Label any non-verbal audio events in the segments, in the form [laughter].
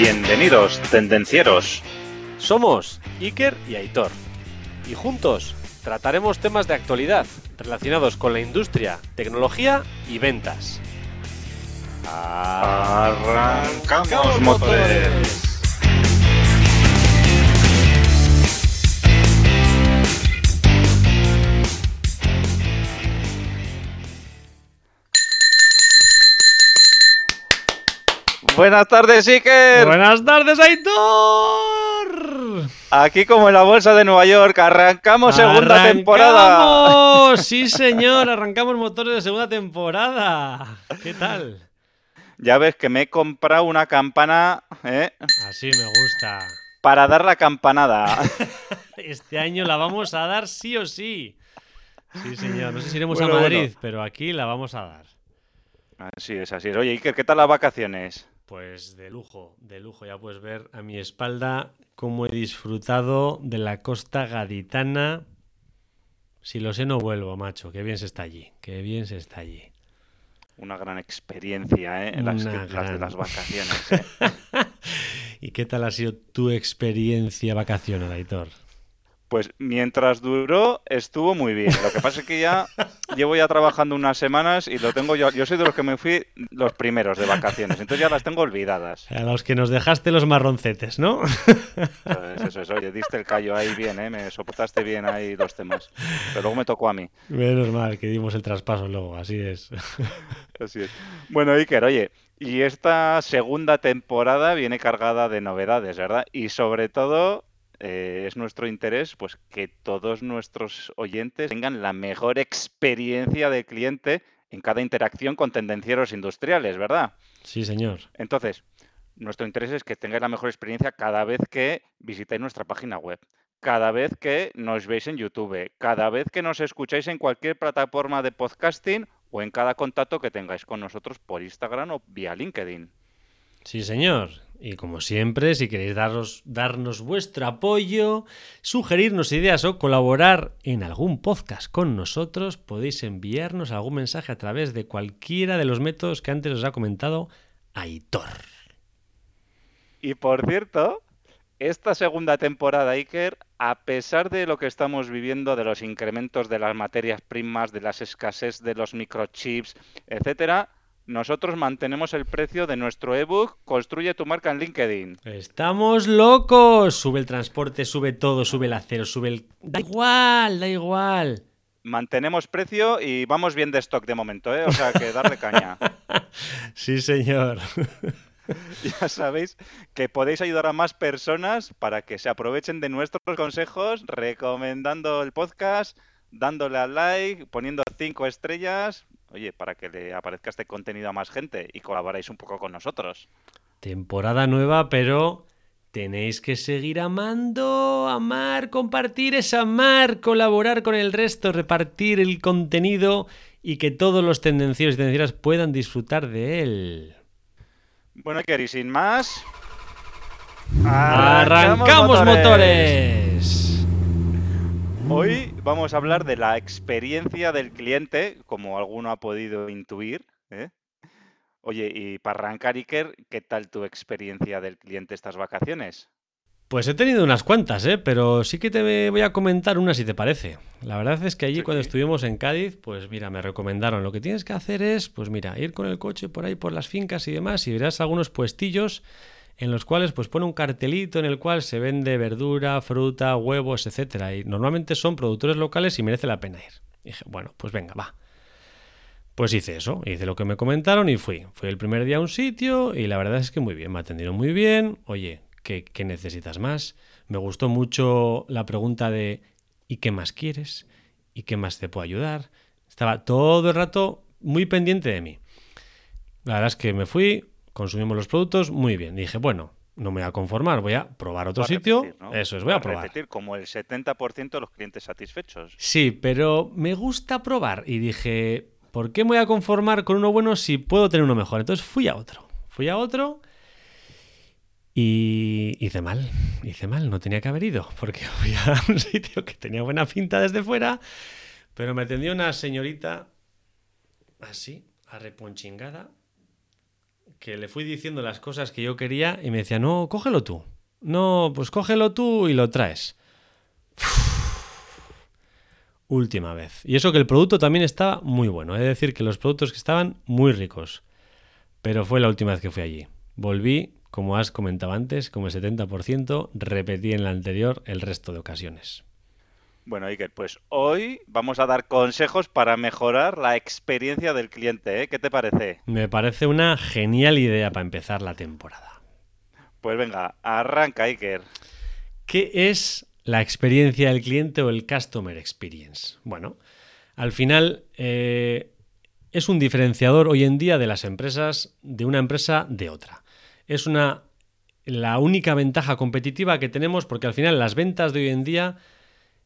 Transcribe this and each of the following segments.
Bienvenidos, tendencieros. Somos Iker y Aitor. Y juntos trataremos temas de actualidad relacionados con la industria, tecnología y ventas. Arrancamos motores. Buenas tardes, Iker. Buenas tardes, Aitor. Aquí como en la bolsa de Nueva York, arrancamos segunda temporada. ¡Arrancamos! [laughs] Sí, señor, arrancamos motores de segunda temporada. ¿Qué tal? Ya ves que me he comprado una campana ¿eh? Así me gusta. para dar la campanada. [laughs] Este año la vamos a dar sí o sí. Sí, señor. No sé si iremos Bueno, a Madrid, bueno. pero aquí la vamos a dar. Así es, así es. Oye, Iker, ¿qué tal las vacaciones? Pues de lujo, de lujo. Ya puedes ver a mi espalda cómo he disfrutado de la costa gaditana. Si lo sé, no vuelvo, macho. Qué bien se está allí. Qué bien se está allí. Una gran experiencia, ¿eh? Las, Una las de las vacaciones. [laughs] ¿eh? ¿Y qué tal ha sido tu experiencia vacacional, Aitor? Pues mientras duró, estuvo muy bien. Lo que pasa es que ya llevo ya trabajando unas semanas y lo tengo yo. Yo soy de los que me fui los primeros de vacaciones, entonces ya las tengo olvidadas. A los que nos dejaste los marroncetes, ¿no? Eso es, eso es. Oye, diste el callo ahí bien, ¿eh? Me soportaste bien ahí los temas. Pero luego me tocó a mí. Menos mal que dimos el traspaso luego, así es. Así es. Bueno, Iker, oye, y esta segunda temporada viene cargada de novedades, ¿verdad? Y sobre todo eh, es nuestro interés, pues, que todos nuestros oyentes tengan la mejor experiencia de cliente en cada interacción con tendencieros industriales, ¿verdad? Sí, señor. Entonces, nuestro interés es que tengáis la mejor experiencia cada vez que visitáis nuestra página web, cada vez que nos veis en YouTube, cada vez que nos escucháis en cualquier plataforma de podcasting o en cada contacto que tengáis con nosotros por Instagram o vía LinkedIn. Sí, señor. Y como siempre, si queréis darnos vuestro apoyo, sugerirnos ideas o colaborar en algún podcast con nosotros, podéis enviarnos algún mensaje a través de cualquiera de los métodos que antes os ha comentado Aitor. Y por cierto, esta segunda temporada, Iker, a pesar de lo que estamos viviendo, de los incrementos de las materias primas, de las escasez de los microchips, etcétera, nosotros mantenemos el precio de nuestro ebook Construye tu marca en LinkedIn. Estamos locos. Sube el transporte, sube todo, sube el acero, sube el... Da igual, da igual. Mantenemos precio y vamos bien de stock de momento, ¿eh? O sea, que darle caña. [laughs] Sí, señor. [laughs] Ya sabéis que podéis ayudar a más personas para que se aprovechen de nuestros consejos, recomendando el podcast, dándole al like, poniendo cinco estrellas, oye, para que le aparezca este contenido a más gente y colaboráis un poco con nosotros. Temporada nueva, pero tenéis que seguir amando, amar, compartir es amar, colaborar con el resto, repartir el contenido y que todos los tendencieros y tendencieras puedan disfrutar de él. Bueno, Iker, y sin más... ¡Arrancamos motores! Hoy vamos a hablar de la experiencia del cliente, como alguno ha podido intuir. ¿eh? Oye, y para arrancar, Iker, ¿qué tal tu experiencia del cliente estas vacaciones? Pues he tenido unas cuantas, ¿eh? pero sí que te voy a comentar una si te parece. La verdad es que allí Sí. cuando estuvimos en Cádiz, pues mira, me recomendaron, lo que tienes que hacer es, pues mira, ir con el coche por ahí por las fincas y demás y verás algunos puestillos en los cuales pues pone un cartelito en el cual se vende verdura, fruta, huevos, etcétera y normalmente son productores locales y merece la pena ir. dije, bueno, pues venga, va. Pues hice eso, hice lo que me comentaron y fui. Fui el primer día a un sitio y la verdad es que muy bien, me atendieron muy bien. Oye, ¿qué, qué necesitas más? Me gustó mucho la pregunta de ¿y qué más quieres? ¿Y qué más te puedo ayudar? Estaba todo el rato muy pendiente de mí. La verdad es que me fui, consumimos los productos, muy bien. Dije, bueno, no me voy a conformar, voy a probar otro a sitio. Eso es, voy a Vas probar. repetir como el 70% de los clientes satisfechos. Sí, pero me gusta probar. Y dije, ¿por qué me voy a conformar con uno bueno si puedo tener uno mejor? Entonces fui a otro. Fui a otro y hice mal. Hice mal, no tenía que haber ido. Porque [laughs] fui a un sitio que tenía buena pinta desde fuera. Pero me atendió una señorita así, arreponchingada. Que le fui diciendo las cosas que yo quería y me decía, no, cógelo tú. No, pues cógelo tú y lo traes. Última vez. Y eso que el producto también estaba muy bueno. Es decir, que los productos que estaban muy ricos. Pero fue la última vez que fui allí. Volví, como has comentado antes, como el 70%, repetí en la anterior el resto de ocasiones. Bueno, Iker, pues hoy vamos a dar consejos para mejorar la experiencia del cliente. ¿eh? ¿Qué te parece? Me parece una genial idea para empezar la temporada. Pues venga, arranca, Iker. ¿Qué es la experiencia del cliente o el customer experience? Bueno, al final eh, es un diferenciador hoy en día de las empresas, de una empresa de otra. Es una la única ventaja competitiva que tenemos porque al final las ventas de hoy en día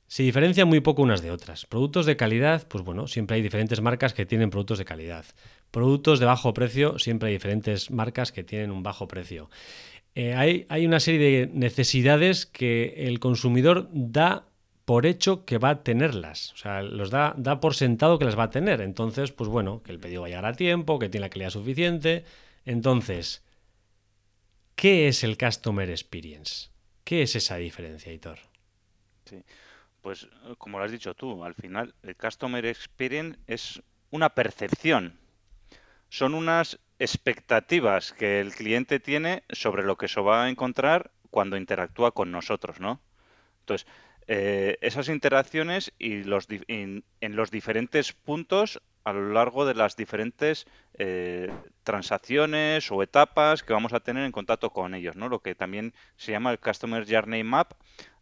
se diferencian muy poco unas de otras. Productos de calidad, pues bueno, siempre hay diferentes marcas que tienen productos de calidad. Productos de bajo precio, siempre hay diferentes marcas que tienen un bajo precio. Eh, hay, hay una serie de necesidades que el consumidor da por hecho que va a tenerlas. O sea, los da, da por sentado que las va a tener. Entonces, pues bueno, que el pedido va a llegar a tiempo, que tiene la calidad suficiente. Entonces, ¿qué es el Customer Experience? ¿Qué es esa diferencia, Hitor? Sí. Pues como lo has dicho tú, al final el Customer Experience es una percepción. Son unas expectativas que el cliente tiene sobre lo que se va a encontrar cuando interactúa con nosotros, ¿no? Entonces, eh, esas interacciones y los, en los diferentes puntos a lo largo de las diferentes eh, transacciones o etapas que vamos a tener en contacto con ellos, ¿no? Lo que también se llama el Customer Journey Map,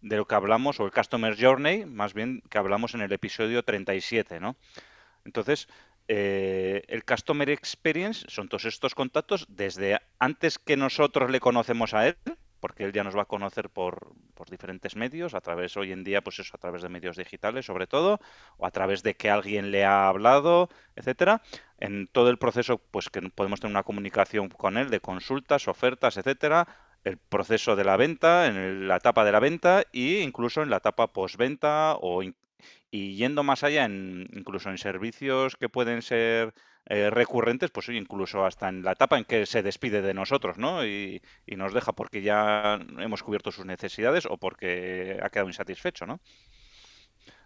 de lo que hablamos, o el Customer Journey, más bien que hablamos en el episodio 37, ¿no? Entonces, eh, el Customer Experience son todos estos contactos desde antes que nosotros le conocemos a él, porque él ya nos va a conocer por, diferentes medios, a través hoy en día, pues eso, a través de medios digitales sobre todo, o a través de que alguien le ha hablado, etcétera. En todo el proceso, pues que podemos tener una comunicación con él de consultas, ofertas, etcétera, el proceso de la venta, en la etapa de la venta e incluso en la etapa postventa o y yendo más allá, en, incluso en servicios que pueden ser eh, recurrentes, pues incluso hasta en la etapa en que se despide de nosotros, ¿no? Y, nos deja porque ya hemos cubierto sus necesidades o porque ha quedado insatisfecho, ¿no?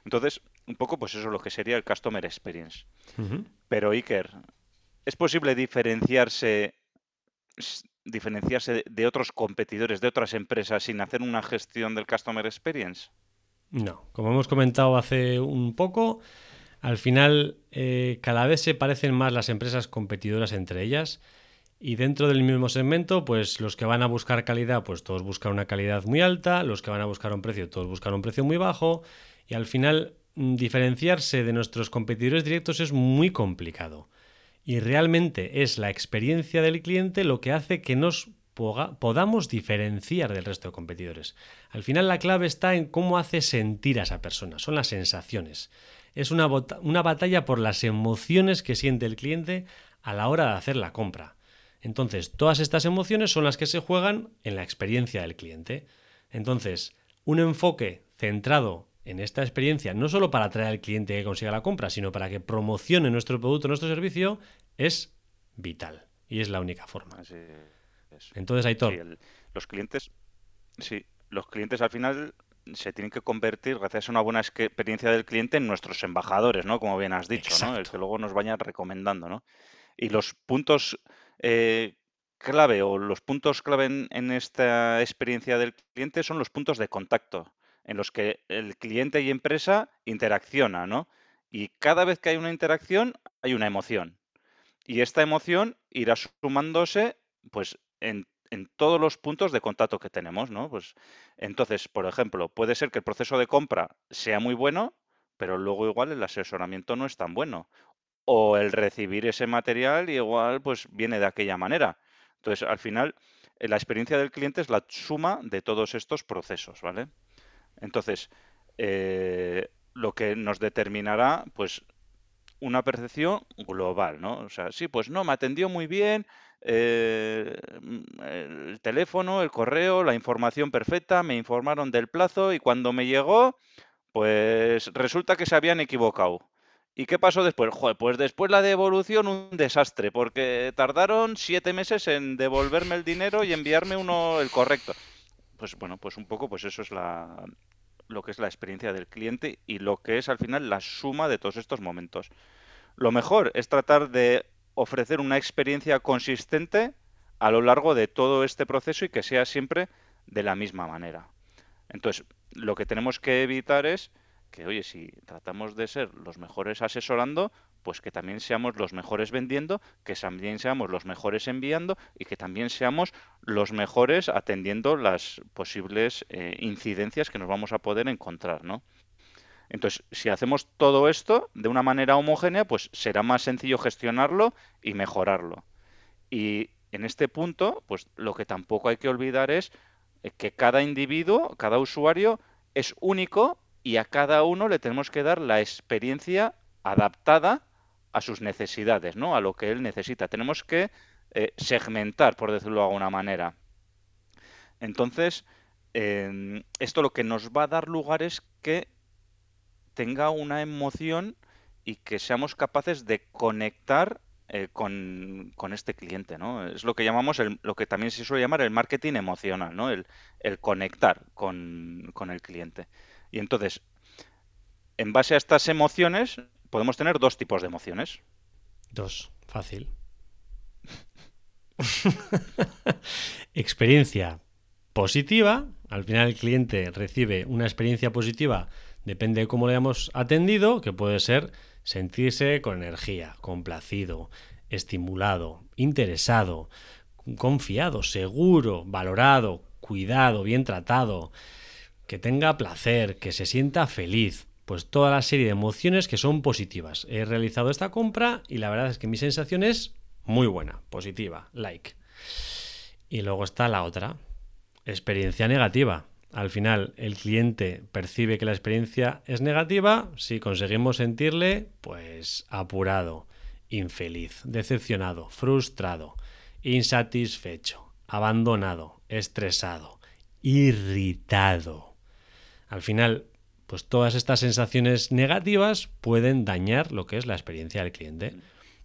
Entonces, un poco, pues eso es lo que sería el Customer Experience. Pero, Iker, ¿es posible diferenciarse, diferenciarse de otros competidores, de otras empresas, sin hacer una gestión del Customer Experience? No, como hemos comentado hace un poco, al final eh, cada vez se parecen más las empresas competidoras entre ellas y dentro del mismo segmento, pues los que van a buscar calidad, pues todos buscan una calidad muy alta, los que van a buscar un precio, todos buscan un precio muy bajo y al final mm, diferenciarse de nuestros competidores directos es muy complicado. Y realmente es la experiencia del cliente lo que hace que nos podamos diferenciar del resto de competidores. Al final la clave está en cómo hace sentir a esa persona, son las sensaciones. Es una, una batalla por las emociones que siente el cliente a la hora de hacer la compra. Entonces, todas estas emociones son las que se juegan en la experiencia del cliente. Entonces, un enfoque centrado en esta experiencia, no solo para atraer al cliente que consiga la compra, sino para que promocione nuestro producto, nuestro servicio, es vital. Y es la única forma. Entonces, Aitor. Sí, los clientes, sí, los clientes al final se tienen que convertir, gracias a una buena experiencia del cliente, en nuestros embajadores, ¿no? Como bien has dicho, ¿no? El que luego nos vayan recomendando, ¿no? Y los puntos eh, clave o los puntos clave en, en, esta experiencia del cliente son los puntos de contacto, en los que el cliente y empresa interacciona, ¿no? Y cada vez que hay una interacción, hay una emoción. Y esta emoción irá sumándose, pues, en, todos los puntos de contacto que tenemos, ¿no? Pues entonces, por ejemplo, puede ser que el proceso de compra sea muy bueno, pero luego igual el asesoramiento no es tan bueno. O el recibir ese material igual pues viene de aquella manera. Entonces, al final, eh, la experiencia del cliente es la suma de todos estos procesos, ¿vale? Entonces, eh, lo que nos determinará, pues, una percepción global, ¿no? O sea, sí, pues no, me atendió muy bien, eh, el teléfono, el correo, la información perfecta, me informaron del plazo y cuando me llegó, pues resulta que se habían equivocado. ¿Y qué pasó después? Joder, pues después la devolución un desastre, porque tardaron siete meses en devolverme el dinero y enviarme uno el correcto. Pues bueno, pues un poco, pues eso es lo que es la experiencia del cliente y lo que es al final la suma de todos estos momentos. Lo mejor es tratar de ofrecer una experiencia consistente a lo largo de todo este proceso y que sea siempre de la misma manera. Entonces, lo que tenemos que evitar es que, oye, si tratamos de ser los mejores asesorando, pues que también seamos los mejores vendiendo, que también seamos los mejores enviando y que también seamos los mejores atendiendo las posibles eh, incidencias que nos vamos a poder encontrar, ¿no? Entonces, si hacemos todo esto de una manera homogénea, pues será más sencillo gestionarlo y mejorarlo. Y en este punto, pues lo que tampoco hay que olvidar es eh, que cada individuo, cada usuario es único y a cada uno le tenemos que dar la experiencia adaptada a sus necesidades, ¿no? A lo que él necesita. Tenemos que eh, segmentar, por decirlo de alguna manera. Entonces, eh, esto lo que nos va a dar lugar es que tenga una emoción y que seamos capaces de conectar eh, con, este cliente, ¿no? Es lo que llamamos, el, lo que también se suele llamar el marketing emocional, ¿no? El, conectar con, con, el cliente. Y entonces, en base a estas emociones, podemos tener dos tipos de emociones. Dos, fácil. [laughs] experiencia positiva, al final el cliente recibe una experiencia positiva Depende de cómo le hayamos atendido, que puede ser sentirse con energía, complacido, estimulado, interesado, confiado, seguro, valorado, cuidado, bien tratado, que tenga placer, que se sienta feliz. Pues toda la serie de emociones que son positivas. He realizado esta compra y la verdad es que mi sensación es muy buena, positiva, like. Y luego está la otra, experiencia negativa al final el cliente percibe que la experiencia es negativa si conseguimos sentirle pues apurado, infeliz, decepcionado, frustrado, insatisfecho, abandonado, estresado, irritado. Al final, pues todas estas sensaciones negativas pueden dañar lo que es la experiencia del cliente.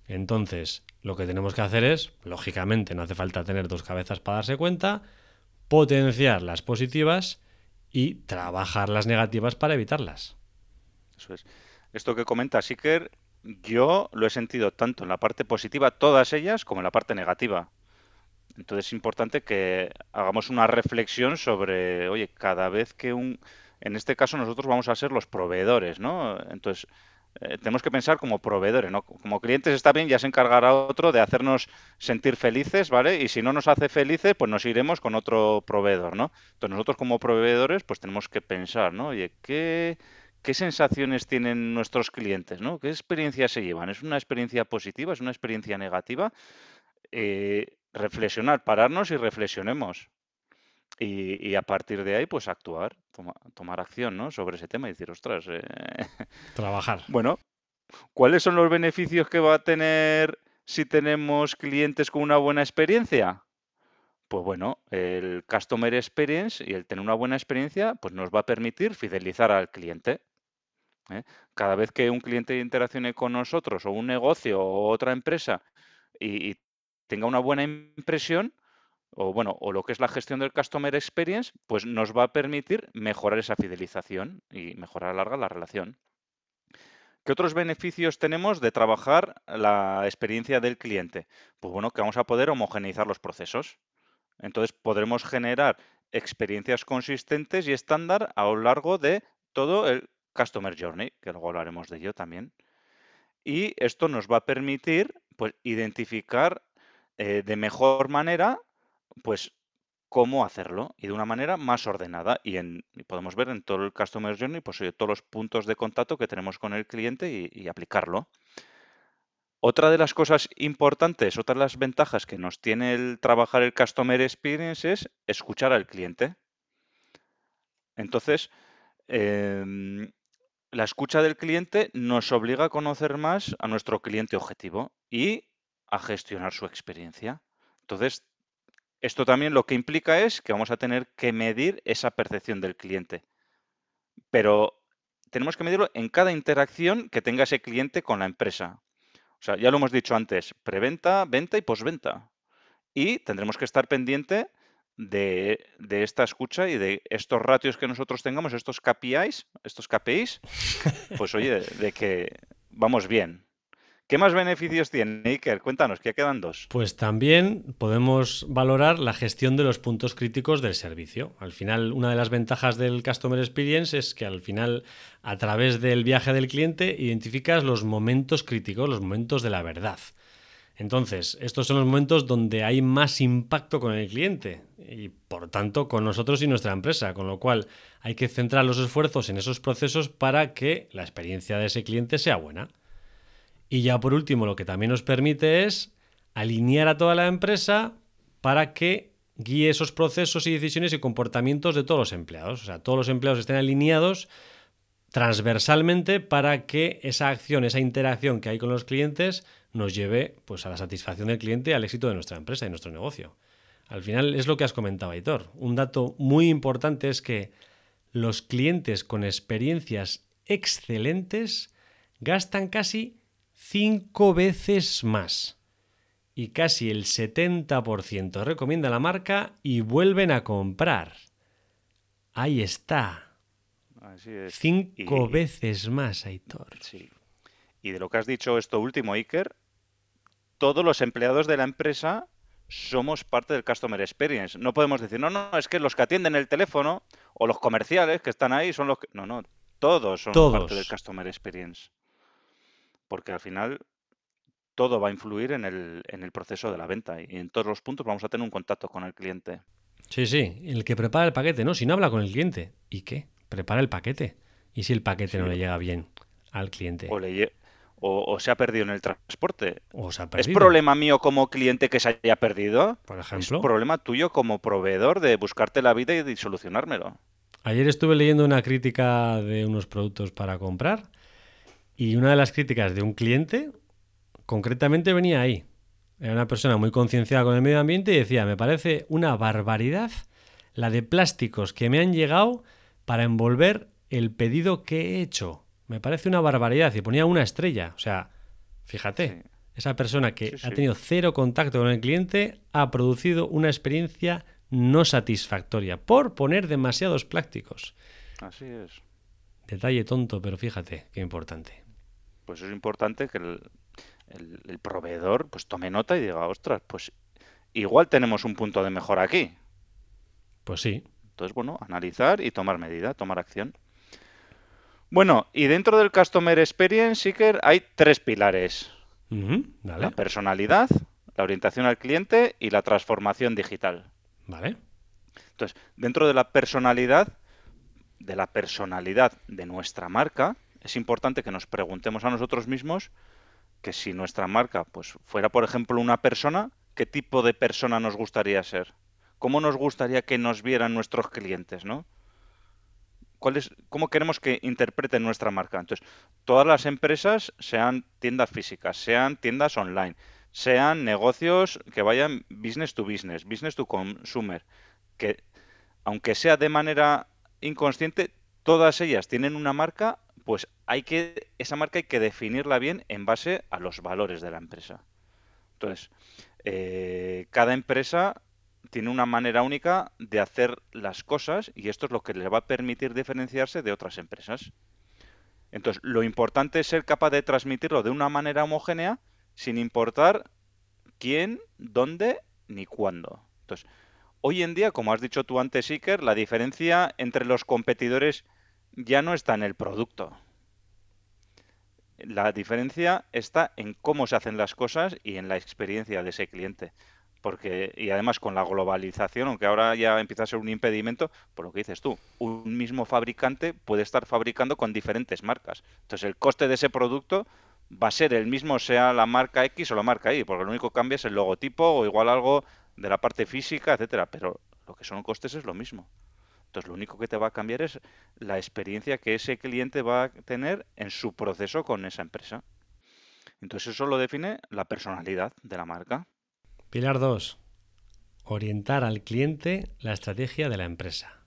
Entonces, lo que tenemos que hacer es, lógicamente, no hace falta tener dos cabezas para darse cuenta, potenciar las positivas y trabajar las negativas para evitarlas. Eso es. Esto que comenta Siker, yo lo he sentido tanto en la parte positiva, todas ellas, como en la parte negativa. Entonces es importante que hagamos una reflexión sobre, oye, cada vez que un... En este caso nosotros vamos a ser los proveedores, ¿no? Entonces, eh, tenemos que pensar como proveedores, ¿no? Como clientes está bien, ya se encargará otro de hacernos sentir felices, ¿vale? Y si no nos hace felices, pues nos iremos con otro proveedor, ¿no? Entonces nosotros como proveedores, pues tenemos que pensar, ¿no? Oye, ¿qué, qué sensaciones tienen nuestros clientes, ¿no? ¿Qué experiencias se llevan? ¿Es una experiencia positiva? ¿Es una experiencia negativa? Eh, reflexionar, pararnos y reflexionemos. Y, a partir de ahí, pues actuar, tomar acción, ¿no? Sobre ese tema y decir, ostras. Eh, [laughs] Trabajar. Bueno, ¿cuáles son los beneficios que va a tener si tenemos clientes con una buena experiencia? Pues bueno, el Customer Experience y el tener una buena experiencia, pues nos va a permitir fidelizar al cliente. ¿eh? Cada vez que un cliente interaccione con nosotros o un negocio o otra empresa y tenga una buena impresión, o bueno, o lo que es la gestión del Customer Experience, pues nos va a permitir mejorar esa fidelización y mejorar a larga la relación. ¿Qué otros beneficios tenemos de trabajar la experiencia del cliente? Pues bueno, que vamos a poder homogeneizar los procesos. Entonces podremos generar experiencias consistentes y estándar a lo largo de todo el Customer Journey, que luego hablaremos de ello también. Y esto nos va a permitir pues, identificar eh, de mejor manera pues cómo hacerlo y de una manera más ordenada. Y, en, podemos ver en todo el Customer Journey pues, todos los puntos de contacto que tenemos con el cliente y, aplicarlo. Otra de las cosas importantes, otra de las ventajas que nos tiene el trabajar el Customer Experience es escuchar al cliente. Entonces, em, la escucha del cliente nos obliga a conocer más a nuestro cliente objetivo y a gestionar su experiencia. Entonces, esto también lo que implica es que vamos a tener que medir esa percepción del cliente. Pero tenemos que medirlo en cada interacción que tenga ese cliente con la empresa. O sea, ya lo hemos dicho antes, preventa, venta y posventa. Y tendremos que estar pendiente de, esta escucha y de estos ratios que nosotros tengamos, estos KPIs, estos KPIs, pues oye, de que vamos bien. ¿Qué más beneficios tiene, Iker? Cuéntanos, que quedan dos. Pues también podemos valorar la gestión de los puntos críticos del servicio. Al final, una de las ventajas del Customer Experience es que al final, a través del viaje del cliente, identificas los momentos críticos, los momentos de la verdad. Entonces, estos son los momentos donde hay más impacto con el cliente y, por tanto, con nosotros y nuestra empresa, con lo cual hay que centrar los esfuerzos en esos procesos para que la experiencia de ese cliente sea buena. Y ya por último, lo que también nos permite es alinear a toda la empresa para que guíe esos procesos y decisiones y comportamientos de todos los empleados. O sea, todos los empleados estén alineados transversalmente para que esa acción, esa interacción que hay con los clientes nos lleve pues, a la satisfacción del cliente y al éxito de nuestra empresa y nuestro negocio. Al final es lo que has comentado, Aitor. Un dato muy importante es que los clientes con experiencias excelentes gastan casi cinco veces más. Y casi el 70% recomienda la marca y vuelven a comprar. Ahí está. Cinco veces más, Aitor. Sí. Y de lo que has dicho esto último, Iker, todos los empleados de la empresa somos parte del Customer Experience. No podemos decir, no, no, es que los que atienden el teléfono o los comerciales que están ahí son los que... No, no, todos son parte del Customer Experience porque al final todo va a influir en el, en el proceso de la venta y en todos los puntos vamos a tener un contacto con el cliente. Sí, sí, el que prepara el paquete, ¿no? Si no habla con el cliente, ¿y qué? Prepara el paquete. ¿Y si el paquete no le llega bien al cliente? O, le, o, se ha perdido en el transporte. O se ha perdido. ¿Es problema mío como cliente que se haya perdido? Por ejemplo. Es problema tuyo como proveedor de buscarte la vida y de solucionármelo. Ayer estuve leyendo una crítica de unos productos para comprar y una de las críticas de un cliente, concretamente venía ahí. Era una persona muy concienciada con el medio ambiente y decía, me parece una barbaridad la de plásticos que me han llegado para envolver el pedido que he hecho. Me parece una barbaridad. Y ponía una estrella. O sea, fíjate, esa persona que ha tenido cero contacto con el cliente ha producido una experiencia no satisfactoria por poner demasiados plásticos. Así es. Detalle tonto, pero fíjate, qué importante pues es importante que el, proveedor pues tome nota y diga, ostras, pues igual tenemos un punto de mejora aquí. Pues sí. Entonces, bueno, analizar y tomar medida, tomar acción. Bueno, y dentro del Customer Experience, Seeker, hay tres pilares. La personalidad, la orientación al cliente y la transformación digital. Vale. Entonces, dentro de la personalidad, de la personalidad de nuestra marca, es importante que nos preguntemos a nosotros mismos que si nuestra marca pues fuera, por ejemplo, una persona, ¿qué tipo de persona nos gustaría ser? ¿Cómo nos gustaría que nos vieran nuestros clientes, no? ¿Cuál es, ¿Cómo queremos que interpreten nuestra marca? Entonces, todas las empresas, sean tiendas físicas, sean tiendas online, sean negocios que vayan business to business, business to consumer, que aunque sea de manera inconsciente, todas ellas tienen una marca pues hay que, esa marca hay que definirla bien en base a los valores de la empresa. Entonces, eh, cada empresa tiene una manera única de hacer las cosas y esto es lo que le va a permitir diferenciarse de otras empresas. Entonces, lo importante es ser capaz de transmitirlo de una manera homogénea sin importar quién, dónde ni cuándo. Entonces, hoy en día, como has dicho tú antes, Iker, la diferencia entre los competidores ya no está en el producto. La diferencia está en cómo se hacen las cosas y en la experiencia de ese cliente. Porque, y además con la globalización, aunque ahora ya empieza a ser un impedimento, por lo que dices tú, un mismo fabricante puede estar fabricando con diferentes marcas. Entonces el coste de ese producto va a ser el mismo sea la marca X o la marca Y, porque lo único que cambia es el logotipo o igual algo de la parte física, etcétera, pero lo que son costes es lo mismo. Entonces lo único que te va a cambiar es la experiencia que ese cliente va a tener en su proceso con esa empresa. Entonces eso lo define la personalidad de la marca. Pilar 2. Orientar al cliente la estrategia de la empresa.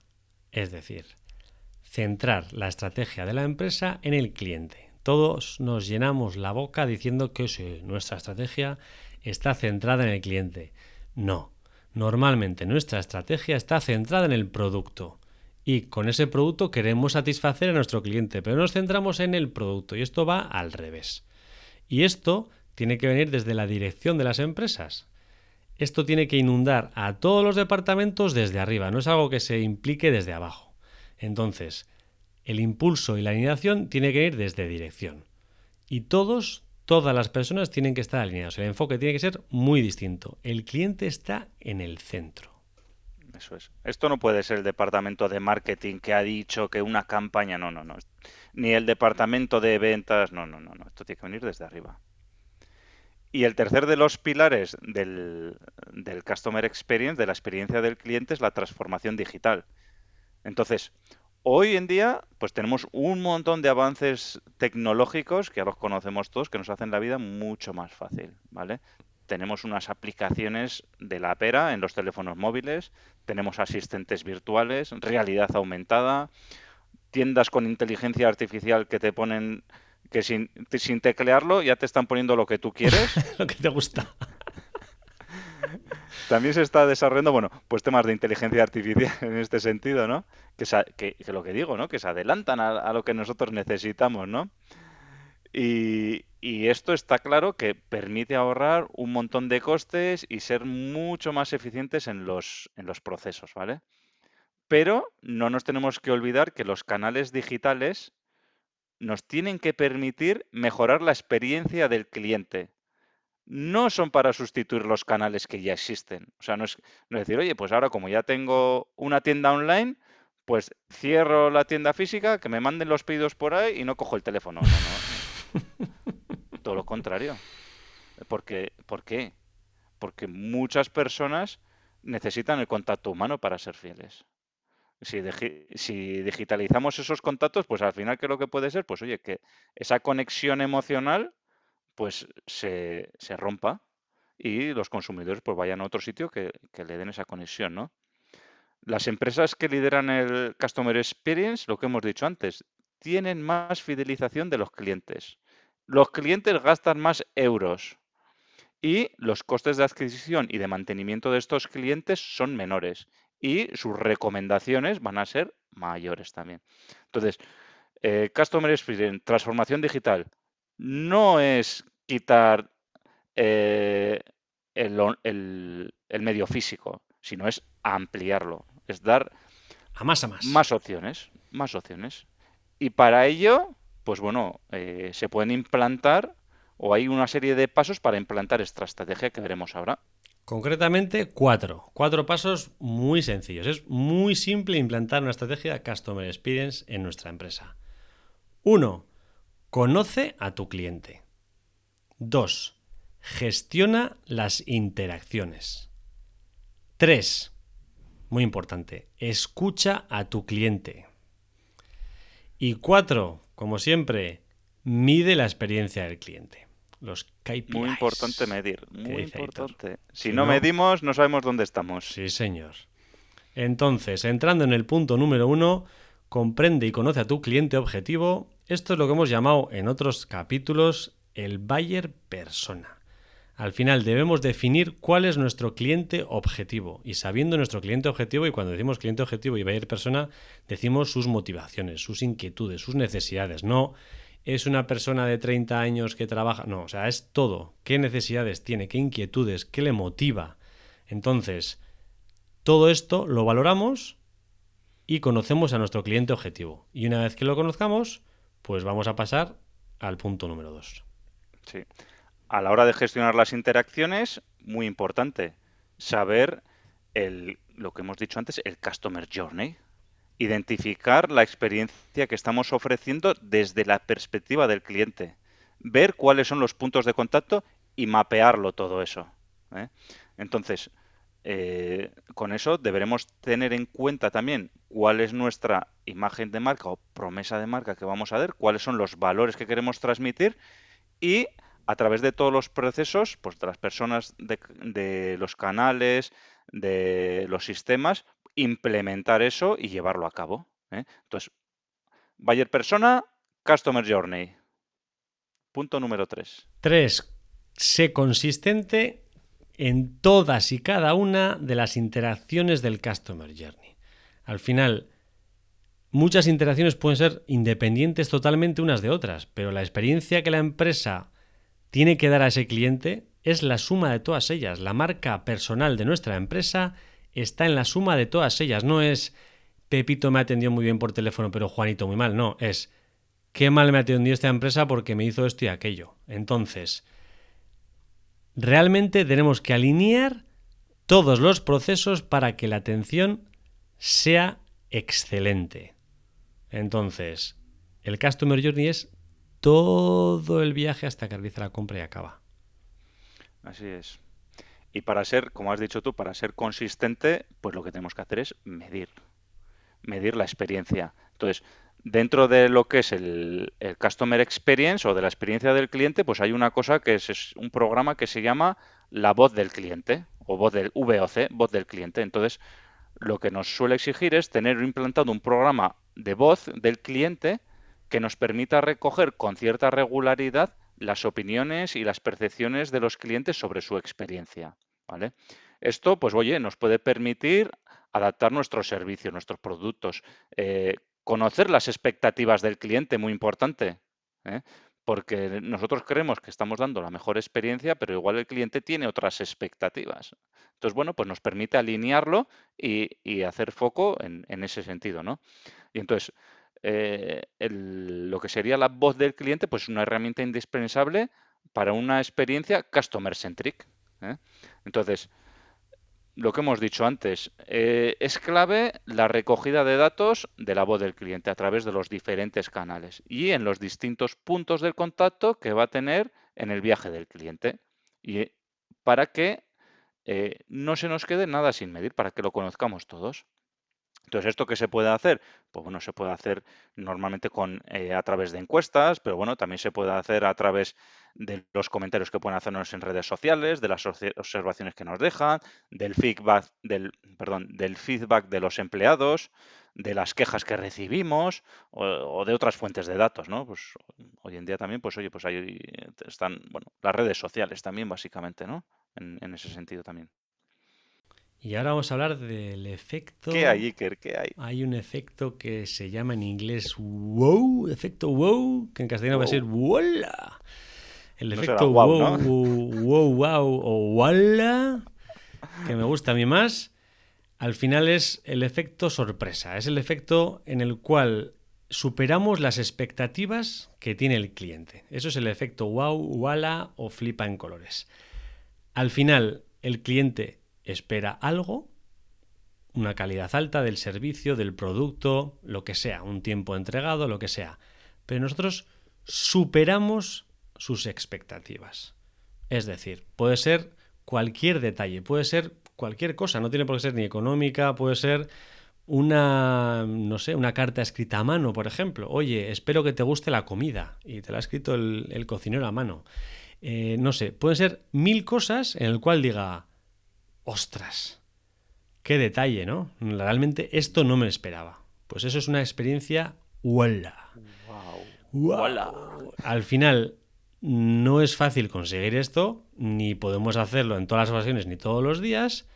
Es decir, centrar la estrategia de la empresa en el cliente. Todos nos llenamos la boca diciendo que nuestra estrategia está centrada en el cliente. No, normalmente nuestra estrategia está centrada en el producto y con ese producto queremos satisfacer a nuestro cliente, pero nos centramos en el producto y esto va al revés. Y esto tiene que venir desde la dirección de las empresas. Esto tiene que inundar a todos los departamentos desde arriba, no es algo que se implique desde abajo. Entonces, el impulso y la alineación tiene que ir desde dirección. Y todos, todas las personas tienen que estar alineados. El enfoque tiene que ser muy distinto. El cliente está en el centro. Eso es. Esto no puede ser el departamento de marketing que ha dicho que una campaña, no, no, no. Ni el departamento de ventas, no, no, no, no. Esto tiene que venir desde arriba. Y el tercer de los pilares del, del Customer Experience, de la experiencia del cliente, es la transformación digital. Entonces, Hoy en día, pues tenemos un montón de avances tecnológicos que ya los conocemos todos, que nos hacen la vida mucho más fácil, ¿vale? Tenemos unas aplicaciones de la pera en los teléfonos móviles, tenemos asistentes virtuales, realidad aumentada, tiendas con inteligencia artificial que te ponen que sin, sin teclearlo ya te están poniendo lo que tú quieres. [laughs] lo que te gusta. También se está desarrollando, bueno, pues temas de inteligencia artificial [laughs] en este sentido, ¿no? Que, lo que digo, ¿no? Que se adelantan a, lo que nosotros necesitamos, ¿no? Y, y, esto está claro que permite ahorrar un montón de costes y ser mucho más eficientes en los, en los procesos, ¿vale? Pero no nos tenemos que olvidar que los canales digitales nos tienen que permitir mejorar la experiencia del cliente no son para sustituir los canales que ya existen. O sea, no es, decir, oye, pues ahora como ya tengo una tienda online, pues cierro la tienda física, que me manden los pedidos por ahí y no cojo el teléfono. Todo lo contrario. Porque, ¿Por qué? Porque muchas personas necesitan el contacto humano para ser fieles. Si, si, digitalizamos esos contactos, pues al final, ¿qué es lo que puede ser? Pues oye, que esa conexión emocional pues se, se rompa y los consumidores pues vayan a otro sitio que, le den esa conexión, ¿no? Las empresas que lideran el Customer Experience, lo que hemos dicho antes, tienen más fidelización de los clientes. Los clientes gastan más euros y los costes de adquisición y de mantenimiento de estos clientes son menores y sus recomendaciones van a ser mayores también. Entonces, eh, Customer Experience, transformación digital, no es quitar eh, el, medio físico, sino es ampliarlo, es dar a más a más. Más opciones, más opciones. Y para ello, pues bueno, eh, se pueden implantar o hay una serie de pasos para implantar esta estrategia que veremos ahora. Concretamente, cuatro. Cuatro pasos muy sencillos. Es muy simple implantar una estrategia Customer Experience en nuestra empresa. Uno, Conoce a tu cliente. 2. Gestiona las interacciones. 3. Muy importante, escucha a tu cliente. Y 4. Como siempre, mide la experiencia del cliente. Los KPIs. Muy importante medir, muy importante. Si, no, medimos, no sabemos dónde estamos. Sí, señor. Entonces, entrando en el punto número uno, comprende y conoce a tu cliente objetivo esto es lo que hemos llamado en otros capítulos el buyer persona. Al final debemos definir cuál es nuestro cliente objetivo y sabiendo nuestro cliente objetivo y cuando decimos cliente objetivo y buyer persona decimos sus motivaciones, sus inquietudes, sus necesidades, no es una persona de 30 años que trabaja, no, o sea, es todo, qué necesidades tiene, qué inquietudes, qué le motiva. Entonces, todo esto lo valoramos y conocemos a nuestro cliente objetivo. Y una vez que lo conozcamos, pues vamos a pasar al punto número dos. Sí. A la hora de gestionar las interacciones, muy importante, saber el, lo que hemos dicho antes, el Customer Journey. Identificar la experiencia que estamos ofreciendo desde la perspectiva del cliente. Ver cuáles son los puntos de contacto y mapearlo todo eso. ¿eh? Entonces, eh, con eso deberemos tener en cuenta también cuál es nuestra imagen de marca o promesa de marca que vamos a dar, cuáles son los valores que queremos transmitir y a través de todos los procesos, pues de las personas, de, los canales, de los sistemas, implementar eso y llevarlo a cabo. ¿eh? Entonces, Buyer Persona, Customer Journey. Punto número 3. 3. Sé consistente en todas y cada una de las interacciones del Customer Journey. Al final, muchas interacciones pueden ser independientes totalmente unas de otras, pero la experiencia que la empresa tiene que dar a ese cliente es la suma de todas ellas. La marca personal de nuestra empresa está en la suma de todas ellas. No es Pepito me atendió muy bien por teléfono, pero Juanito muy mal. No, es qué mal me atendió esta empresa porque me hizo esto y aquello. Entonces, realmente tenemos que alinear todos los procesos para que la atención sea excelente. Entonces, el Customer Journey es todo el viaje hasta que realiza la compra y acaba. Así es. Y para ser, como has dicho tú, para ser consistente, pues lo que tenemos que hacer es medir. Medir la experiencia. Entonces, dentro de lo que es el, Customer Experience o de la experiencia del cliente, pues hay una cosa que es, un programa que se llama la voz del cliente o voz del VOC, voz del cliente. Entonces, lo que nos suele exigir es tener implantado un programa de voz del cliente que nos permita recoger con cierta regularidad las opiniones y las percepciones de los clientes sobre su experiencia. ¿vale? Esto, pues oye, nos puede permitir adaptar nuestros servicios, nuestros productos, eh, conocer las expectativas del cliente, muy importante, ¿eh? porque nosotros creemos que estamos dando la mejor experiencia, pero igual el cliente tiene otras expectativas. Entonces, bueno, pues nos permite alinearlo y, hacer foco en, ese sentido, ¿no? Y entonces, eh, lo que sería la voz del cliente, pues es una herramienta indispensable para una experiencia customer centric. ¿eh? Entonces, lo que hemos dicho antes, eh, es clave la recogida de datos de la voz del cliente a través de los diferentes canales y en los distintos puntos del contacto que va a tener en el viaje del cliente. Y para que eh, no se nos quede nada sin medir, para que lo conozcamos todos. Entonces, ¿esto qué se puede hacer? Pues bueno, se puede hacer normalmente con, eh, a través de encuestas, pero bueno, también se puede hacer a través de los comentarios que pueden hacernos en redes sociales, de las observaciones que nos dejan, del feedback, del, perdón, del feedback de los empleados, de las quejas que recibimos o, de otras fuentes de datos, ¿no? Pues hoy en día también, pues oye, pues ahí están, bueno, las redes sociales también, básicamente, ¿no? en ese sentido también. Y ahora vamos a hablar del efecto. ¿Qué hay, Iker? ¿Qué hay? Hay un efecto que se llama en inglés wow, efecto wow, que en castellano va a ser ¡Wala! El efecto wow, wow, wow, o wala, que me gusta a mí más, al final es el efecto sorpresa. Es el efecto en el cual superamos las expectativas que tiene el cliente. Eso es el efecto wow, wala o flipa en colores. Al final, el cliente espera algo, una calidad alta del servicio, del producto, lo que sea, un tiempo entregado, lo que sea. Pero nosotros superamos sus expectativas. Es decir, puede ser cualquier detalle, puede ser cualquier cosa, no tiene por qué ser ni económica, puede ser una, no sé, una carta escrita a mano, por ejemplo. Oye, espero que te guste la comida y te la ha escrito el, cocinero a mano. Eh, no sé, pueden ser mil cosas en el cual diga, ostras, qué detalle, ¿no? Realmente esto no me esperaba. Pues eso es una experiencia ¡Wala! Wow. Al final, no es fácil conseguir esto, ni podemos hacerlo en todas las ocasiones ni todos los días,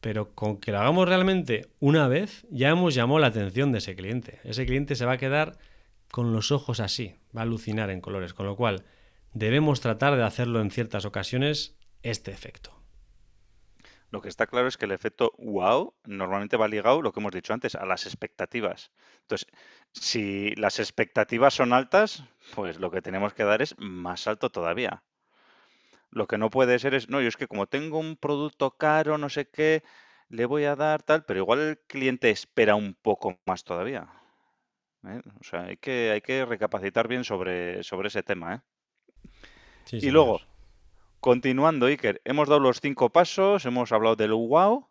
pero con que lo hagamos realmente una vez, ya hemos llamado la atención de ese cliente. Ese cliente se va a quedar con los ojos así, va a alucinar en colores, con lo cual debemos tratar de hacerlo en ciertas ocasiones este efecto. Lo que está claro es que el efecto wow normalmente va ligado, lo que hemos dicho antes, a las expectativas. Entonces, si las expectativas son altas, pues lo que tenemos que dar es más alto todavía. Lo que no puede ser es, no, yo es que como tengo un producto caro, no sé qué, le voy a dar tal, pero igual el cliente espera un poco más todavía. ¿eh? O sea, hay que, hay que recapacitar bien sobre, sobre ese tema. ¿eh? y luego, Continuando, Iker, hemos dado los cinco pasos, hemos hablado del wow,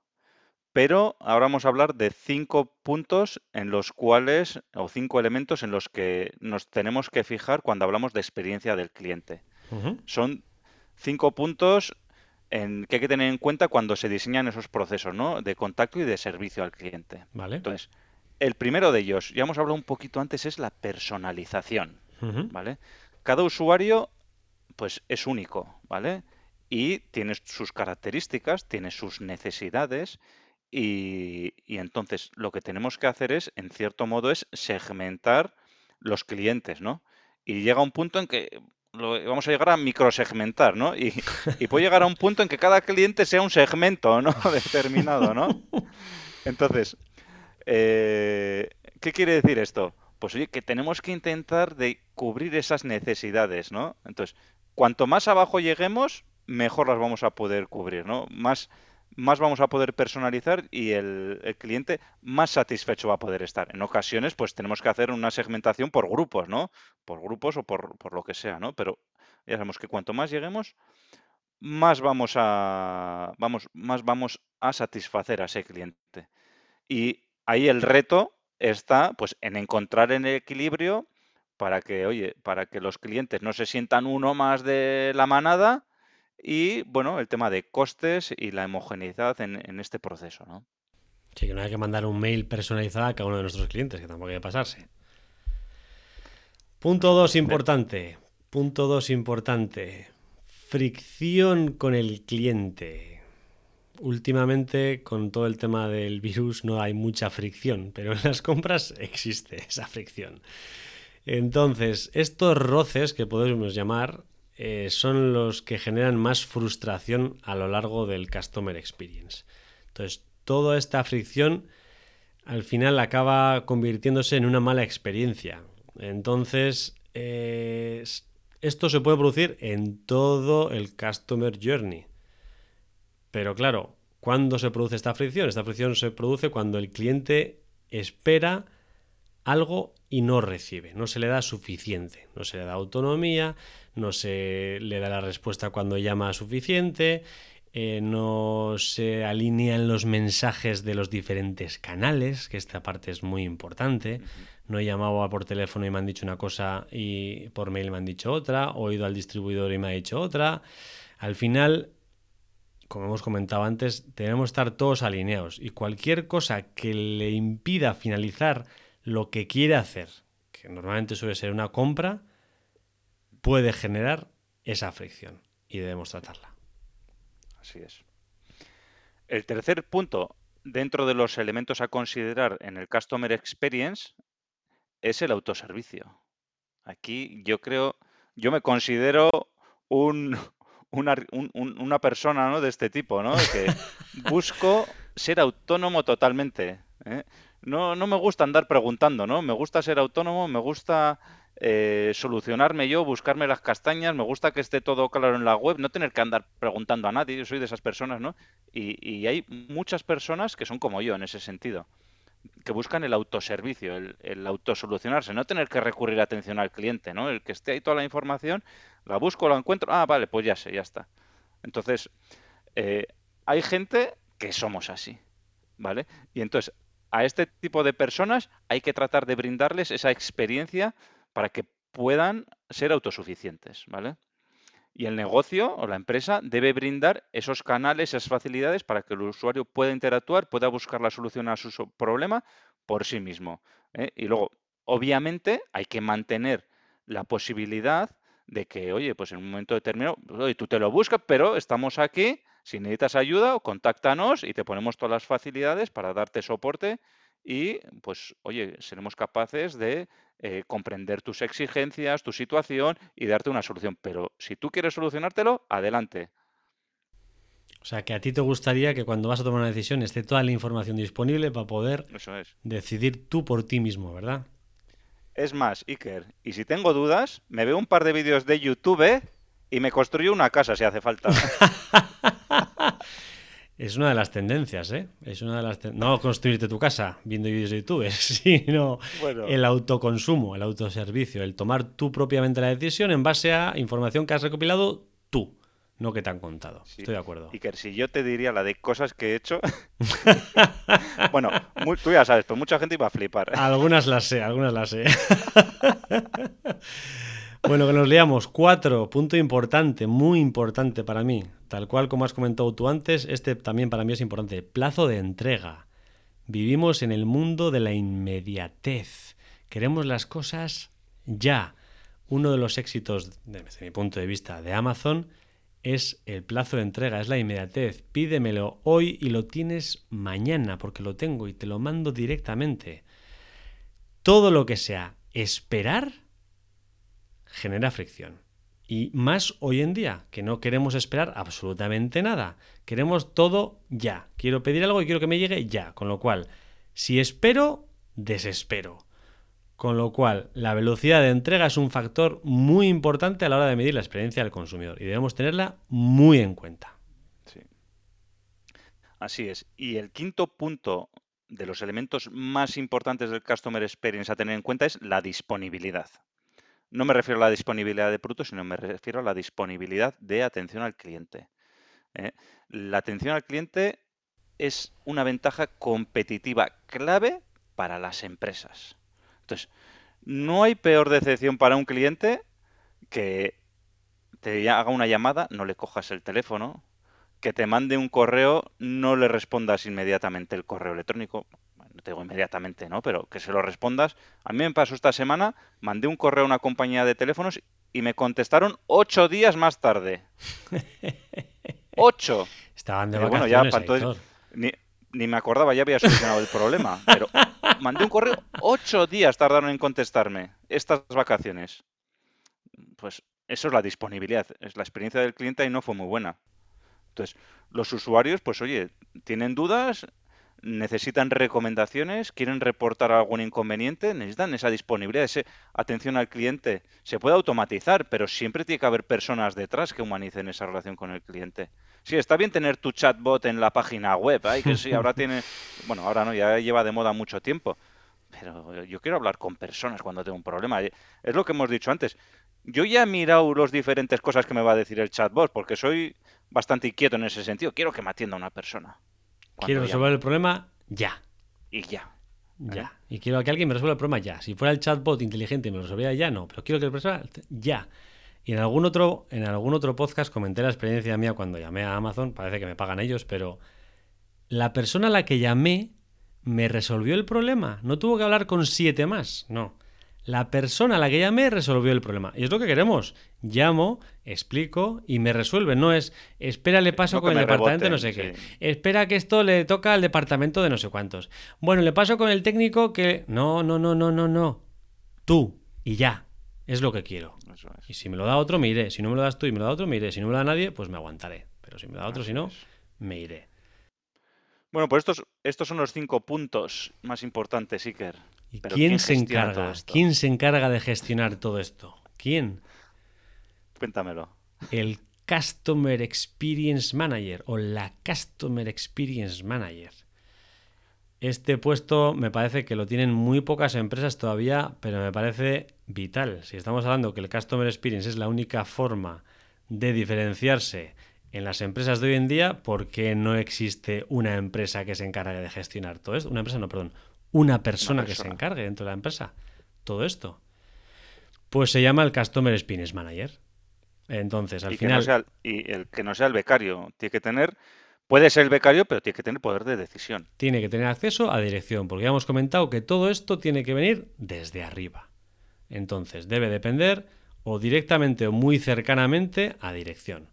pero ahora vamos a hablar de cinco puntos en los cuales, o cinco elementos en los que nos tenemos que fijar cuando hablamos de experiencia del cliente. Son cinco puntos en que hay que tener en cuenta cuando se diseñan esos procesos ¿no? de contacto y de servicio al cliente. Vale. Entonces, el primero de ellos, ya hemos hablado un poquito antes, es la personalización. ¿vale? Cada usuario, pues, es único, ¿vale? Y tiene sus características, tiene sus necesidades y, y entonces lo que tenemos que hacer es, en cierto modo, es segmentar los clientes, ¿no? Y llega un punto en que vamos a llegar a microsegmentar, ¿no? Y, y puede llegar a un punto en que cada cliente sea un segmento, ¿no? [laughs] Determinado, ¿no? Entonces, eh, ¿qué quiere decir esto? Pues oye, que tenemos que intentar de cubrir esas necesidades, ¿no? Entonces, cuanto más abajo lleguemos, mejor las vamos a poder cubrir, ¿no? Más, más vamos a poder personalizar y el, cliente más satisfecho va a poder estar. En ocasiones, pues tenemos que hacer una segmentación por grupos, ¿no? Por grupos o por, por lo que sea, ¿no? Pero ya sabemos que cuanto más lleguemos, más vamos a, vamos, más vamos a satisfacer a ese cliente. Y ahí el reto está pues en encontrar el equilibrio para que, oye, para que los clientes no se sientan uno más de la manada y, bueno, el tema de costes y la homogeneidad en, en este proceso, ¿no? Sí, que no hay que mandar un mail personalizado a cada uno de nuestros clientes, que tampoco hay que pasarse. Punto 2 De- importante. Punto 2 importante. Fricción con el cliente. Últimamente, con todo el tema del virus, no hay mucha fricción, pero en las compras existe esa fricción. Entonces, estos roces que podemos llamar eh, son los que generan más frustración a lo largo del customer experience. Entonces, toda esta fricción al final acaba convirtiéndose en una mala experiencia. Entonces, eh, esto se puede producir en todo el customer journey. Pero claro, ¿cuándo se produce esta fricción? Esta fricción se produce cuando el cliente espera algo y no recibe, no se le da suficiente, no se le da autonomía, no se le da la respuesta cuando llama suficiente, eh, no se alinean los mensajes de los diferentes canales, que esta parte es muy importante. No he llamado por teléfono y me han dicho una cosa y por mail me han dicho otra, o he ido al distribuidor y me ha dicho otra. Al final, como hemos comentado antes, debemos estar todos alineados y cualquier cosa que le impida finalizar lo que quiere hacer, que normalmente suele ser una compra, puede generar esa fricción y debemos tratarla. Así es. El tercer punto dentro de los elementos a considerar en el Customer Experience es el autoservicio. Aquí yo creo, yo me considero un, una, un- un- una persona ¿no? de este tipo, ¿no? Que [laughs] busco ser autónomo totalmente. ¿eh? No, no me gusta andar preguntando, ¿no? Me gusta ser autónomo, me gusta eh, solucionarme yo, buscarme las castañas, me gusta que esté todo claro en la web, no tener que andar preguntando a nadie, yo soy de esas personas, ¿no? Y, y hay muchas personas que son como yo en ese sentido que buscan el autoservicio, el, el autosolucionarse, no tener que recurrir a atención al cliente, ¿no? El que esté ahí toda la información, la busco, la encuentro, ah, vale, pues ya sé, ya está. Entonces, eh, hay gente que somos así, ¿vale? Y entonces, a este tipo de personas hay que tratar de brindarles esa experiencia para que puedan ser autosuficientes, ¿vale? Y el negocio o la empresa debe brindar esos canales, esas facilidades para que el usuario pueda interactuar, pueda buscar la solución a su problema por sí mismo. ¿eh? Y luego, obviamente, hay que mantener la posibilidad de que, oye, pues en un momento determinado, pues, oye, tú te lo buscas, pero estamos aquí, si necesitas ayuda, contáctanos y te ponemos todas las facilidades para darte soporte y, pues, oye, seremos capaces de eh, comprender tus exigencias, tu situación y darte una solución. Pero si tú quieres solucionártelo, adelante. O sea, que a ti te gustaría que cuando vas a tomar una decisión esté toda la información disponible para poder Eso es. decidir tú por ti mismo, ¿verdad? Es más, Iker, y si tengo dudas, me veo un par de vídeos de YouTube y me construyo una casa si hace falta. [laughs] Es una de las tendencias, ¿eh? Es una de las no construirte tu casa viendo vídeos de YouTube, [laughs] sino Bueno. el autoconsumo, el autoservicio, el tomar tú propiamente la decisión en base a información que has recopilado tú, no que te han contado. Sí. Estoy de acuerdo. Iker, si yo te diría la de cosas que he hecho... [laughs] bueno, tú ya sabes, pues mucha gente iba a flipar. Algunas las sé, algunas las sé. [laughs] bueno, que nos leamos. Cuatro, punto importante, muy importante para mí. Tal cual como has comentado tú antes, este también para mí es importante. Plazo de entrega. Vivimos en el mundo de la inmediatez. Queremos las cosas ya. Uno de los éxitos, desde mi punto de vista, de Amazon es el plazo de entrega, es la inmediatez. Pídemelo hoy y lo tienes mañana, porque lo tengo y te lo mando directamente. Todo lo que sea esperar genera fricción. Y más hoy en día, que no queremos esperar absolutamente nada. Queremos todo ya. Quiero pedir algo y quiero que me llegue ya. Con lo cual, si espero, desespero. Con lo cual, la velocidad de entrega es un factor muy importante a la hora de medir la experiencia del consumidor y debemos tenerla muy en cuenta. Sí. Así es. Y el quinto punto de los elementos más importantes del Customer Experience a tener en cuenta es la disponibilidad. No me refiero a la disponibilidad de productos, sino me refiero a la disponibilidad de atención al cliente. ¿eh? La atención al cliente es una ventaja competitiva clave para las empresas. Entonces, no hay peor decepción para un cliente que te haga una llamada, no le cojas el teléfono, que te mande un correo, no le respondas inmediatamente el correo electrónico. No te digo inmediatamente, ¿no? Pero que se lo respondas. A mí me pasó esta semana, mandé un correo a una compañía de teléfonos y me contestaron ocho días más tarde. [laughs] ¡Ocho! Estaban de vacaciones, bueno, ya, ni, me acordaba, ya había solucionado el problema. Pero mandé un correo, ocho días tardaron en contestarme estas vacaciones. Pues eso es la disponibilidad, es la experiencia del cliente y no fue muy buena. Entonces, los usuarios, pues oye, tienen dudas, necesitan recomendaciones, quieren reportar algún inconveniente, necesitan esa disponibilidad, esa atención al cliente. Se puede automatizar, pero siempre tiene que haber personas detrás que humanicen esa relación con el cliente. Sí, está bien tener tu chatbot en la página web, ¿eh? que sí, ahora tiene, bueno, ahora no, ya lleva de moda mucho tiempo, pero yo quiero hablar con personas cuando tengo un problema. Es lo que hemos dicho antes. Yo ya he mirado las diferentes cosas que me va a decir el chatbot, porque soy bastante inquieto en ese sentido. Quiero que me atienda una persona. Quiero resolver el problema ya. Y ya. Ya. Y quiero que alguien me resuelva el problema ya. Si fuera el chatbot inteligente y me lo resolviera ya, no. Pero quiero que el problema ya. Y en algún otro, en algún otro podcast comenté la experiencia mía cuando llamé a Amazon. Parece que me pagan ellos, pero la persona a la que llamé me resolvió el problema. No tuvo que hablar con siete más. No. La persona a la que llamé resolvió el problema. Y es lo que queremos. Llamo, explico y me resuelve. No es, espera, le paso con el departamento de no sé qué. Espera que esto le toca al departamento de no sé cuántos. Bueno, le paso con el técnico que... No, no, no, no, no, no. Tú y ya. Es lo que quiero. Y si me lo da otro, me iré. Si no me lo das tú y me lo da otro, me iré. Si no me lo da nadie, pues me aguantaré. Pero si me lo da otro, si no, me iré. Bueno, pues estos, estos son los cinco puntos más importantes, Iker. ¿Y quién, se encarga? ¿Quién se encarga de gestionar todo esto? ¿Quién? Cuéntamelo. El Customer Experience Manager o la Customer Experience Manager. Este puesto me parece que lo tienen muy pocas empresas todavía, pero me parece vital. Si estamos hablando que el Customer Experience es la única forma de diferenciarse en las empresas de hoy en día, ¿por qué no existe una empresa que se encargue de gestionar todo esto? Una empresa, no, perdón, una persona, que se encargue dentro de la empresa todo esto. Pues se llama el Customer Experience Manager. Entonces, al final. y el que no sea el becario, tiene que tener. Puede ser el becario, pero tiene que tener poder de decisión. Tiene que tener acceso a dirección, porque ya hemos comentado que todo esto tiene que venir desde arriba. Entonces, debe depender o directamente o muy cercanamente a dirección.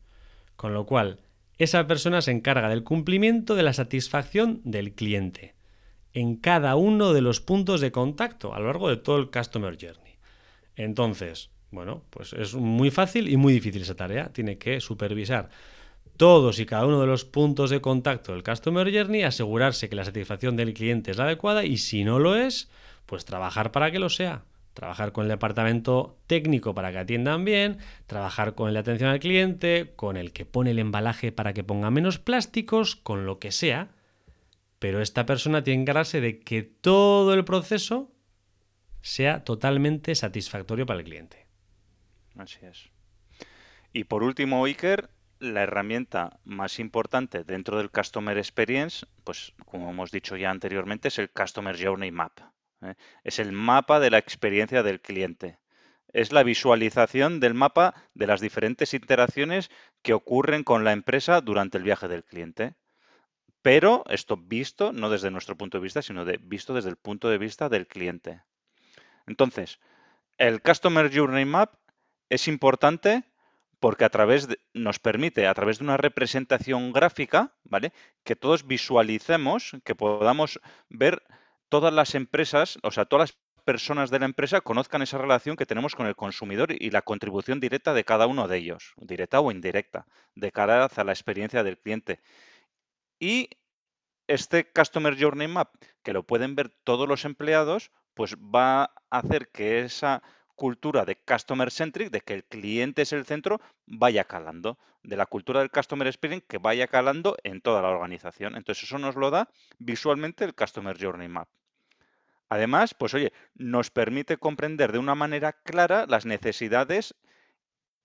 Con lo cual, esa persona se encarga del cumplimiento de la satisfacción del cliente en cada uno de los puntos de contacto a lo largo de todo el Customer Journey. Entonces, bueno, pues es muy fácil y muy difícil esa tarea. Tiene que supervisar todos y cada uno de los puntos de contacto del Customer Journey, asegurarse que la satisfacción del cliente es la adecuada y si no lo es, pues trabajar para que lo sea. Trabajar con el departamento técnico para que atiendan bien, trabajar con de atención al cliente, con el que pone el embalaje para que ponga menos plásticos, con lo que sea, pero esta persona tiene que encargarse de que todo el proceso sea totalmente satisfactorio para el cliente. Así es. Y por último, Iker, la herramienta más importante dentro del Customer Experience, pues como hemos dicho ya anteriormente, es el Customer Journey Map. ¿eh? Es el mapa de la experiencia del cliente. Es la visualización del mapa de las diferentes interacciones que ocurren con la empresa durante el viaje del cliente pero esto visto no desde nuestro punto de vista, sino de, visto desde el punto de vista del cliente. Entonces, el Customer Journey Map es importante porque a través nos permite, a través de una representación gráfica, ¿vale? Que todos visualicemos, que podamos ver todas las empresas, o sea, todas las personas de la empresa conozcan esa relación que tenemos con el consumidor y la contribución directa de cada uno de ellos, directa o indirecta, de cara a la experiencia del cliente. Y este Customer Journey Map, que lo pueden ver todos los empleados, pues va a hacer que esa cultura de customer centric, de que el cliente es el centro, vaya calando, de la cultura del customer experience que vaya calando en toda la organización. Entonces eso nos lo da visualmente el Customer Journey Map. Además, pues oye, nos permite comprender de una manera clara las necesidades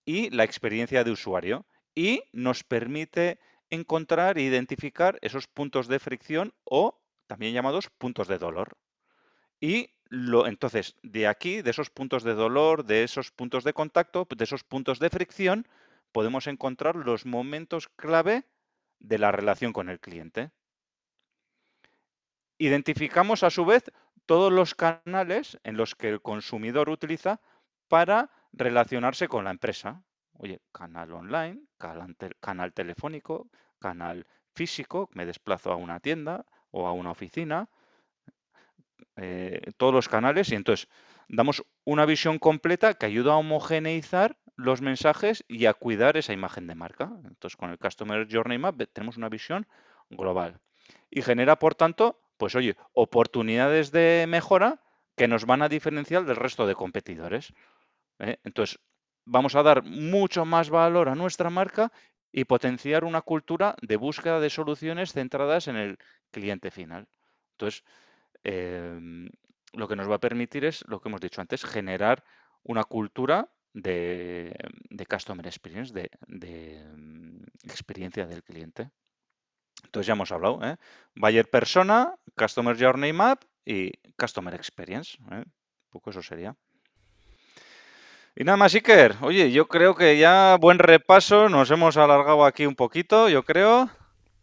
y la experiencia de usuario y nos permite encontrar e identificar esos puntos de fricción o también llamados puntos de dolor. Y lo, entonces, de aquí, de esos puntos de dolor, de esos puntos de contacto, de esos puntos de fricción, podemos encontrar los momentos clave de la relación con el cliente. Identificamos a su vez todos los canales en los que el consumidor utiliza para relacionarse con la empresa. Oye, canal online, canal, telefónico, canal físico, me desplazo a una tienda o a una oficina, eh, todos los canales y entonces damos una visión completa que ayuda a homogeneizar los mensajes y a cuidar esa imagen de marca. Entonces con el Customer Journey Map tenemos una visión global y genera por tanto, pues oye, oportunidades de mejora que nos van a diferenciar del resto de competidores. ¿eh? Entonces vamos a dar mucho más valor a nuestra marca y potenciar una cultura de búsqueda de soluciones centradas en el cliente final. Entonces, Em, lo que nos va a permitir es, lo que hemos dicho antes, generar una cultura de, customer experience, de, em, experiencia del cliente. Entonces ya hemos hablado, ¿eh? Buyer Persona, Customer Journey Map y Customer Experience. ¿eh? Un poco eso sería. Y nada más, Iker. Oye, yo creo que ya buen repaso. Nos hemos alargado aquí un poquito, yo creo.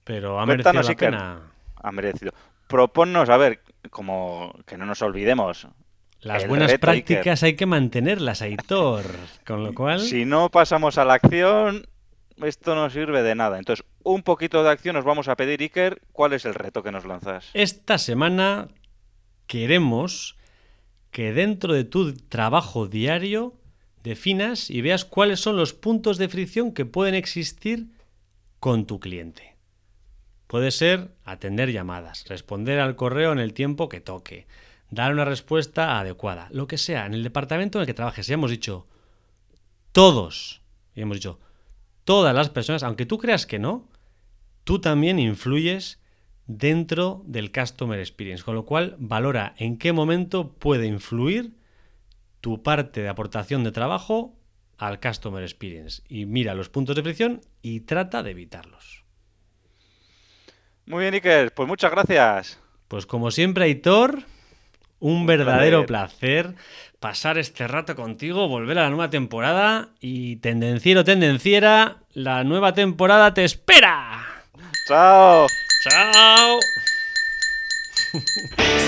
Pero ha merecido la pena. Ha merecido. Proponnos, a ver, como que no nos olvidemos. Las buenas prácticas hay que mantenerlas, Aitor. Con lo cual. Si no pasamos a la acción, esto no sirve de nada. Entonces, un poquito de acción nos vamos a pedir, Iker. ¿Cuál es el reto que nos lanzas? Esta semana queremos que dentro de tu trabajo diario definas y veas cuáles son los puntos de fricción que pueden existir con tu cliente. Puede ser atender llamadas, responder al correo en el tiempo que toque, dar una respuesta adecuada, lo que sea, en el departamento en el que trabajes. Ya hemos dicho todos, y hemos dicho todas las personas, aunque tú creas que no, tú también influyes dentro del Customer Experience, con lo cual valora en qué momento puede influir tu parte de aportación de trabajo al Customer Experience y mira los puntos de fricción y trata de evitarlos. Muy bien, Iker, pues muchas gracias. Pues como siempre, Aitor, un verdadero placer pasar este rato contigo, volver a la nueva temporada y tendenciero, tendenciera, la nueva temporada te espera. Chao. Chao. [laughs]